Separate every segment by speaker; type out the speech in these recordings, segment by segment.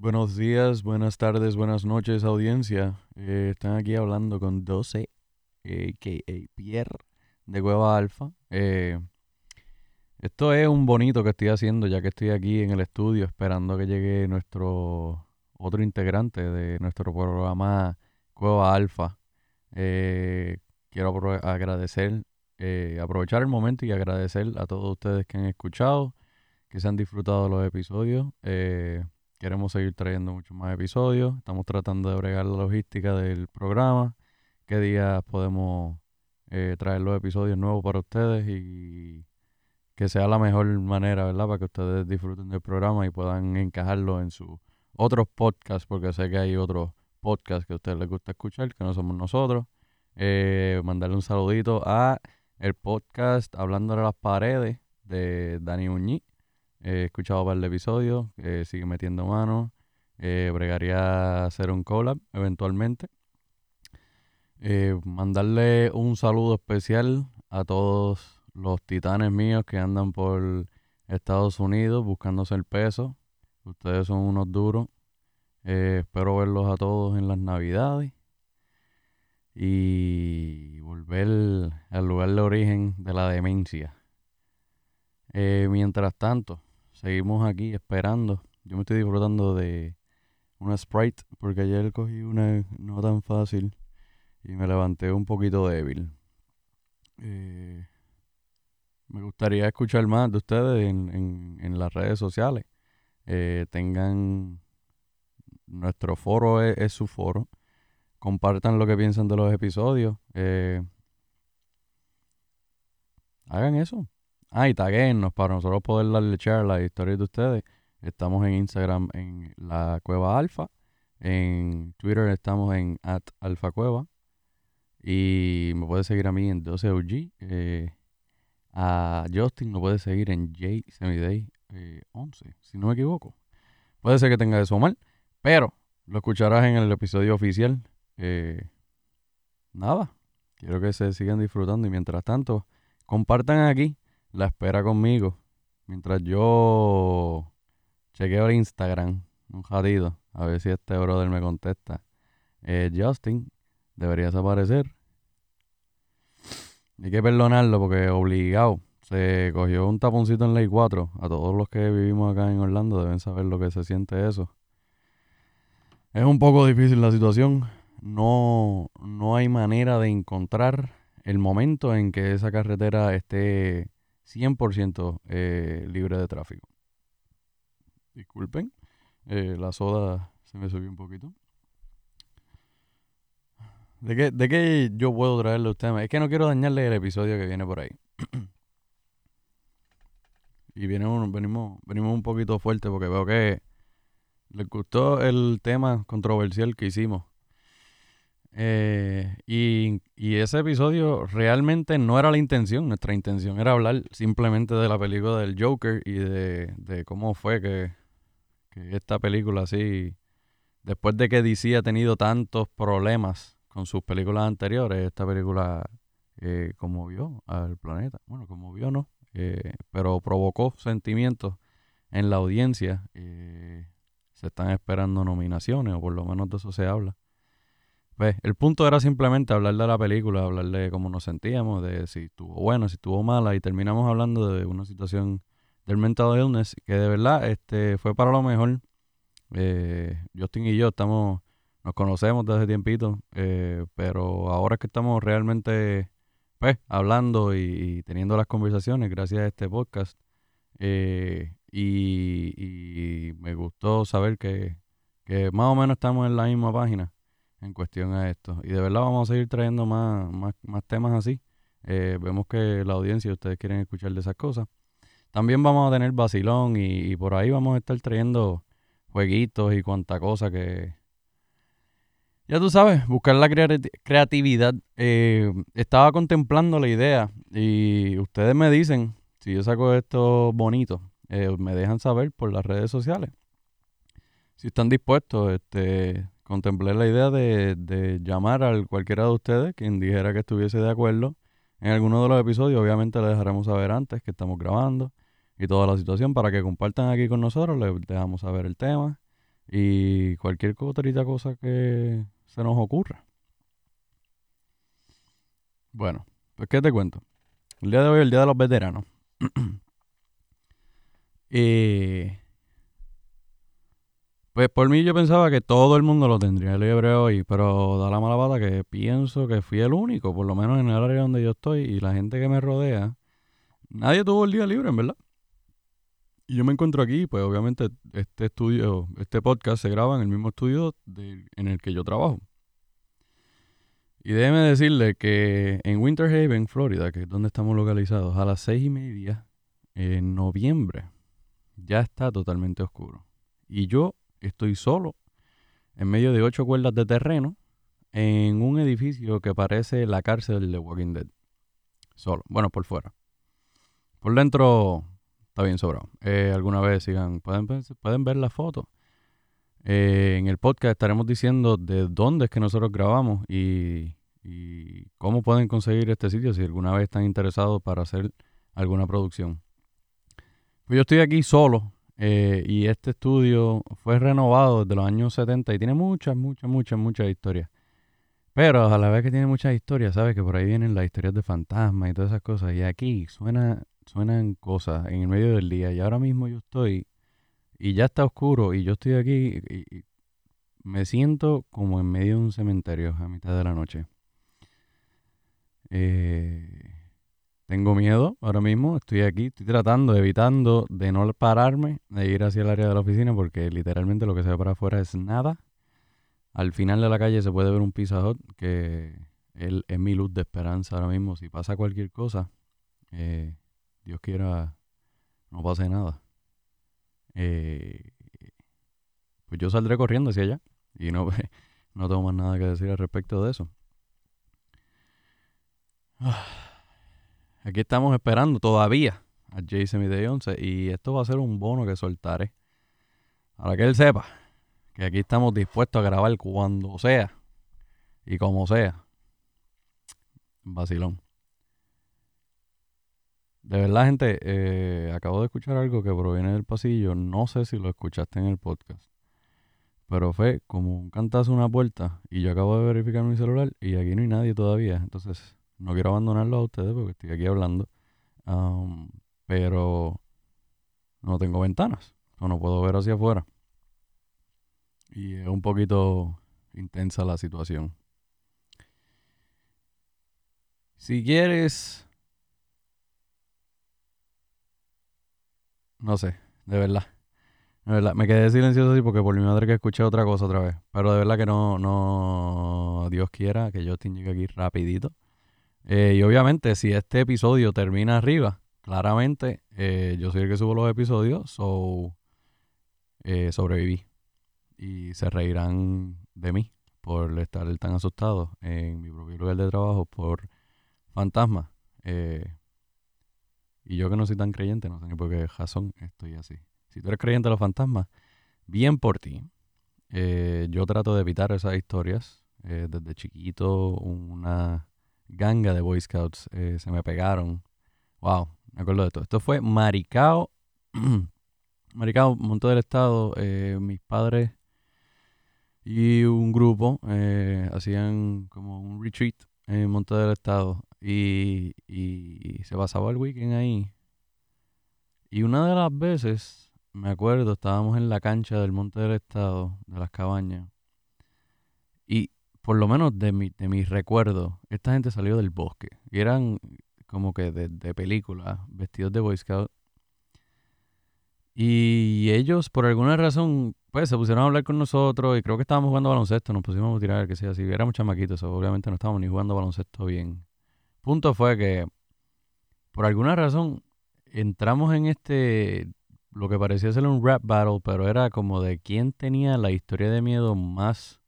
Speaker 1: Buenos días, buenas tardes, buenas noches, audiencia. Eh, están aquí hablando con 12, a.k.a. Pierre, de Cueva Alfa. Eh, esto es un bonito que estoy haciendo, ya que estoy aquí en el estudio esperando que llegue nuestro otro integrante de nuestro programa Cueva Alfa. Eh, quiero agradecer, aprovechar el momento y agradecer a todos ustedes que han escuchado, que se han disfrutado los episodios. Queremos seguir trayendo muchos más episodios. Estamos tratando de bregar la logística del programa. Qué días podemos eh, traer los episodios nuevos para ustedes y que sea la mejor manera, ¿verdad? Para que ustedes disfruten del programa y puedan encajarlo en sus otros podcasts, porque sé que hay otros podcasts que a ustedes les gusta escuchar, que no somos nosotros. Eh, mandarle un saludito a el podcast Hablando de las Paredes de Dani Uñi He escuchado un par de episodios, sigue metiendo mano. Eh, bregaría hacer un collab eventualmente. Eh, mandarle un saludo especial a todos los titanes míos que andan por Estados Unidos buscándose el peso. Ustedes son unos duros. Eh, espero verlos a todos en las navidades y volver al lugar de origen de la demencia. mientras tanto, seguimos aquí esperando. Yo me estoy disfrutando de una Sprite porque ayer cogí una no tan fácil y me levanté un poquito débil. Eh, me gustaría escuchar más de ustedes en, en, las redes sociales. Eh, tengan nuestro foro es, su foro. Compartan lo que piensan de los episodios. Eh, hagan eso. Ah, y taguennos para nosotros poder darle share la historia de ustedes. Estamos en Instagram en la Cueva Alfa. En Twitter estamos en at. Y me puede seguir a mí en 12OG. Eh, a Justin lo puede seguir en J Semiday 11, eh, si no me equivoco. Puede ser que tenga eso mal, pero lo escucharás en el episodio oficial. Eh, nada, quiero que se sigan disfrutando y mientras tanto, compartan aquí la espera conmigo mientras yo chequeo el Instagram un jadido a ver si este brother me contesta. Eh, Justin, deberías aparecer. Hay que perdonarlo porque obligado se cogió un taponcito en ley 4. A todos los que vivimos acá en Orlando deben saber lo que se siente eso. Es un poco difícil la situación. No, no hay manera de encontrar el momento en que esa carretera esté 100% eh, libre de tráfico. Disculpen, eh, la soda se me subió un poquito. ¿De qué, ¿De qué yo puedo traerle a usted? Es que no quiero dañarle el episodio que viene por ahí. y viene venimos, venimos un poquito fuerte porque veo que les gustó el tema controversial que hicimos eh, y, ese episodio realmente no era la intención. Nuestra intención era hablar simplemente de la película del Joker y de, cómo fue que, esta película así, después de que DC ha tenido tantos problemas con sus películas anteriores, esta película eh, conmovió al planeta. Bueno, conmovió no, eh, pero provocó sentimientos en la audiencia. Eh, se están esperando nominaciones, o por lo menos de eso se habla. Pues, el punto era simplemente hablar de la película, hablar de cómo nos sentíamos, de si estuvo buena, si estuvo mala, y terminamos hablando de una situación del mental illness que de verdad este, fue para lo mejor. Eh, Justin y yo estamos, nos conocemos desde tiempito, eh, pero ahora es que estamos realmente pues, hablando y, teniendo las conversaciones gracias a este podcast. Eh, y, me gustó saber que, que más o menos estamos en la misma página en cuestión a esto. Y de verdad vamos a seguir trayendo más, más, temas así. Eh, vemos que la audiencia, ustedes quieren escuchar de esas cosas. También vamos a tener vacilón y, por ahí vamos a estar trayendo jueguitos y cuanta cosa que... Ya tú sabes, buscar la creatividad. Eh, estaba contemplando la idea y ustedes me dicen, si yo saco esto bonito, eh, me dejan saber por las redes sociales. Si están dispuestos, este, contemplé la idea de, llamar a cualquiera de ustedes quien dijera que estuviese de acuerdo en alguno de los episodios. Obviamente le dejaremos saber antes que estamos grabando y toda la situación para que compartan aquí con nosotros. Les dejamos saber el tema. y cualquier otra cosa que se nos ocurra. Bueno, pues ¿qué te cuento? El día de hoy es el Día de los Veteranos. y pues por mí yo pensaba que todo el mundo lo tendría libre hoy, pero da la mala pata que pienso que fui el único, por lo menos en el área donde yo estoy y la gente que me rodea, nadie tuvo el día libre, en verdad. Y yo me encuentro aquí, pues obviamente este estudio, este podcast se graba en el mismo estudio en el que yo trabajo. Y déjeme decirle que en Winter Haven, Florida, que es donde estamos localizados, a las seis y media en noviembre ya está totalmente oscuro. Y yo estoy solo en medio de ocho cuerdas de terreno en un edificio que parece la cárcel de Walking Dead. Solo, bueno, por fuera. Por dentro está bien sobrado. Eh, alguna vez sigan, pueden, pueden ver la foto. Eh, en el podcast estaremos diciendo de dónde es que nosotros grabamos y, y cómo pueden conseguir este sitio si alguna vez están interesados para hacer alguna producción. Pues yo estoy aquí solo eh, y este estudio fue renovado desde los años 70 y tiene muchas, muchas, muchas, muchas historias. Pero a la vez que tiene muchas historias, sabes que por ahí vienen las historias de fantasmas y todas esas cosas. Y aquí suena, suenan cosas en el medio del día. Y ahora mismo yo estoy y ya está oscuro y yo estoy aquí y me siento como en medio de un cementerio a mitad de la noche. Eh, tengo miedo ahora mismo, estoy aquí, estoy tratando, evitando de no pararme, de ir hacia el área de la oficina porque literalmente lo que se ve para afuera es nada. Al final de la calle se puede ver un Pizza Hut que él es mi luz de esperanza ahora mismo. Si pasa cualquier cosa, eh, Dios quiera, no pase nada. Eh, pues yo saldré corriendo hacia allá y no, no tengo más nada que decir al respecto de eso. Ah. Aquí estamos esperando todavía a Jason y Day 11 y esto va a ser un bono que soltaré. Para que él sepa que aquí estamos dispuestos a grabar cuando sea y como sea. Vacilón. De verdad, gente, eh, acabo de escuchar algo que proviene del pasillo. No sé si lo escuchaste en el podcast. Pero fue como un cantazo una puerta y yo acabo de verificar mi celular y aquí no hay nadie todavía. Entonces no quiero abandonarlo a ustedes porque estoy aquí hablando. pero no tengo ventanas. no puedo ver hacia afuera. Y es un poquito intensa la situación. Si quieres... No sé, de verdad. De verdad, me quedé silencioso así porque por mi madre que escuché otra cosa otra vez. Pero de verdad que no, no, Dios quiera que yo llegue aquí rapidito. Eh, y obviamente, si este episodio termina arriba, claramente eh, yo soy el que subo los episodios, so eh, sobreviví. Y se reirán de mí por estar tan asustado en mi propio lugar de trabajo por fantasmas. y yo que no soy tan creyente, no sé ni por qué razón estoy así. Si tú eres creyente de los fantasmas, bien por ti. yo trato de evitar esas historias. desde chiquito, una ganga de Boy Scouts eh, se me pegaron. Wow, me acuerdo de todo. Esto fue Maricao. Maricao, Monte del Estado. Eh, mis padres y un grupo eh, hacían como un retreat en Monte del Estado. Y, y se pasaba el weekend ahí. Y una de las veces, me acuerdo, estábamos en la cancha del Monte del Estado, de las cabañas. Por lo menos de, mi, de mis recuerdos, esta gente salió del bosque. Y eran como que de, de película, vestidos de Boy Scout. Y ellos, por alguna razón, pues se pusieron a hablar con nosotros y creo que estábamos jugando baloncesto, nos pusimos a tirar, que sea así. Éramos chamaquitos, obviamente no estábamos ni jugando baloncesto bien. Punto fue que, por alguna razón, entramos en este, lo que parecía ser un rap battle, pero era como de quién tenía la historia de miedo más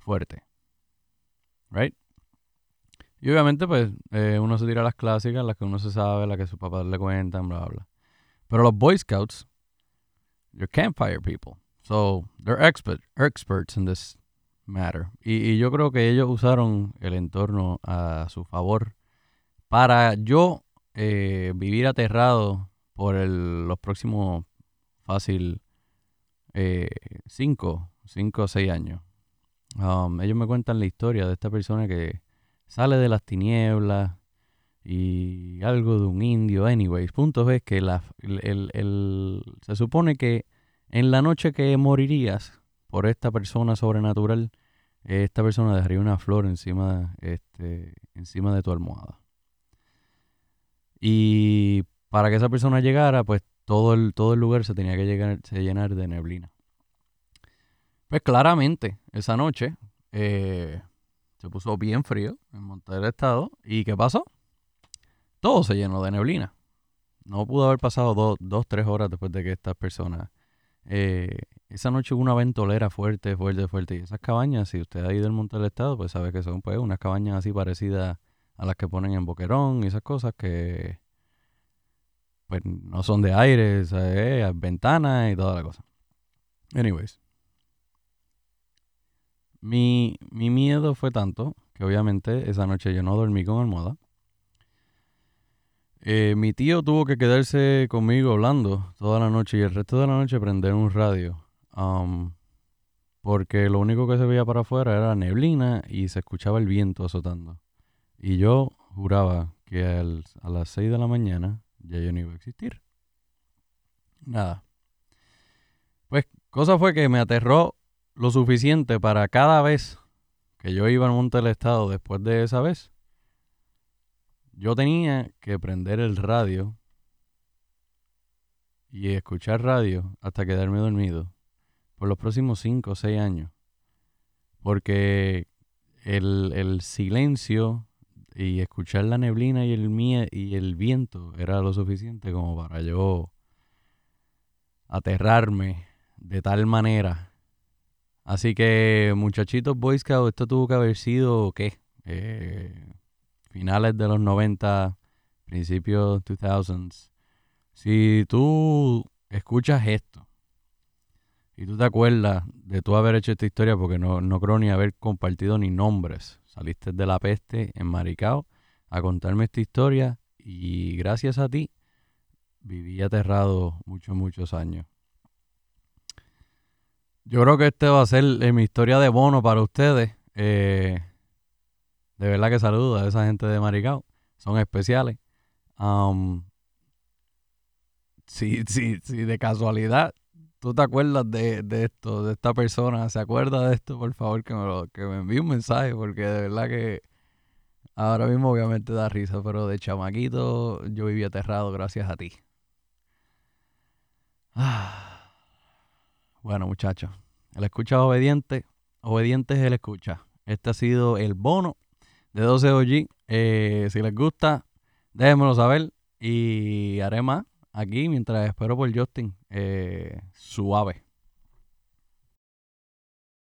Speaker 1: fuerte. Right? Y obviamente, pues, eh, uno se tira las clásicas, las que uno se sabe, las que sus papás le cuentan, bla, bla. Pero los Boy Scouts, they're campfire people. So, they're expert, experts in this matter. Y, yo creo que ellos usaron el entorno a su favor para yo eh, vivir aterrado por el, los próximos fácil eh, cinco, cinco o seis años. Um, ellos me cuentan la historia de esta persona que sale de las tinieblas y algo de un indio. Anyways, punto es que la, el, se supone que en la noche que morirías por esta persona sobrenatural, esta persona dejaría una flor encima, este, encima de tu almohada. Y para que esa persona llegara, pues todo el, todo el lugar se tenía que llegar, se llenar de neblina. Pues claramente, esa noche eh, se puso bien frío en Monte del Estado. ¿Y qué pasó? Todo se llenó de neblina. No pudo haber pasado dos, dos tres horas después de que estas personas... Eh, esa noche hubo una ventolera fuerte, fuerte, fuerte. Y esas cabañas, si usted ha ido al Monte del Estado, pues sabe que son pues unas cabañas así parecidas a las que ponen en Boquerón y esas cosas que pues no son de aire, eh, ventanas y toda la cosa. Anyways. Mi, mi miedo fue tanto que obviamente esa noche yo no dormí con almohada. Eh, mi tío tuvo que quedarse conmigo hablando toda la noche y el resto de la noche prender un radio. Um, porque lo único que se veía para afuera era neblina y se escuchaba el viento azotando. Y yo juraba que a las 6 de la mañana ya yo no iba a existir. Nada. Pues cosa fue que me aterró lo suficiente para cada vez que yo iba al Monte del Estado después de esa vez, yo tenía que prender el radio y escuchar radio hasta quedarme dormido por los próximos 5 o 6 años. Porque el, el silencio y escuchar la neblina y el, y el viento era lo suficiente como para yo aterrarme de tal manera. Así que, muchachitos Boy Scouts, esto tuvo que haber sido, ¿qué? Eh, finales de los 90, principios 2000s. Si tú escuchas esto y tú te acuerdas de tú haber hecho esta historia, porque no, no creo ni haber compartido ni nombres Saliste de la peste en Maricao a contarme esta historia y gracias a ti viví aterrado muchos, muchos años. Yo creo que este va a ser eh, mi historia de bono para ustedes. Eh, de verdad que saludo a esa gente de Maricao. Son especiales. si, si, si de casualidad tú te acuerdas de, esto, de esta persona, se acuerda de esto, por favor, que me, lo, que me envíe un mensaje, porque de verdad que ahora mismo obviamente da risa, pero de chamaquito yo viví aterrado gracias a ti. Bueno, muchachos, el escucha obediente, obediente es el escucha. Este ha sido el bono de 12 OG. Eh, si les gusta, déjenmelo saber y haré más aquí mientras espero por Justin. Eh, suave.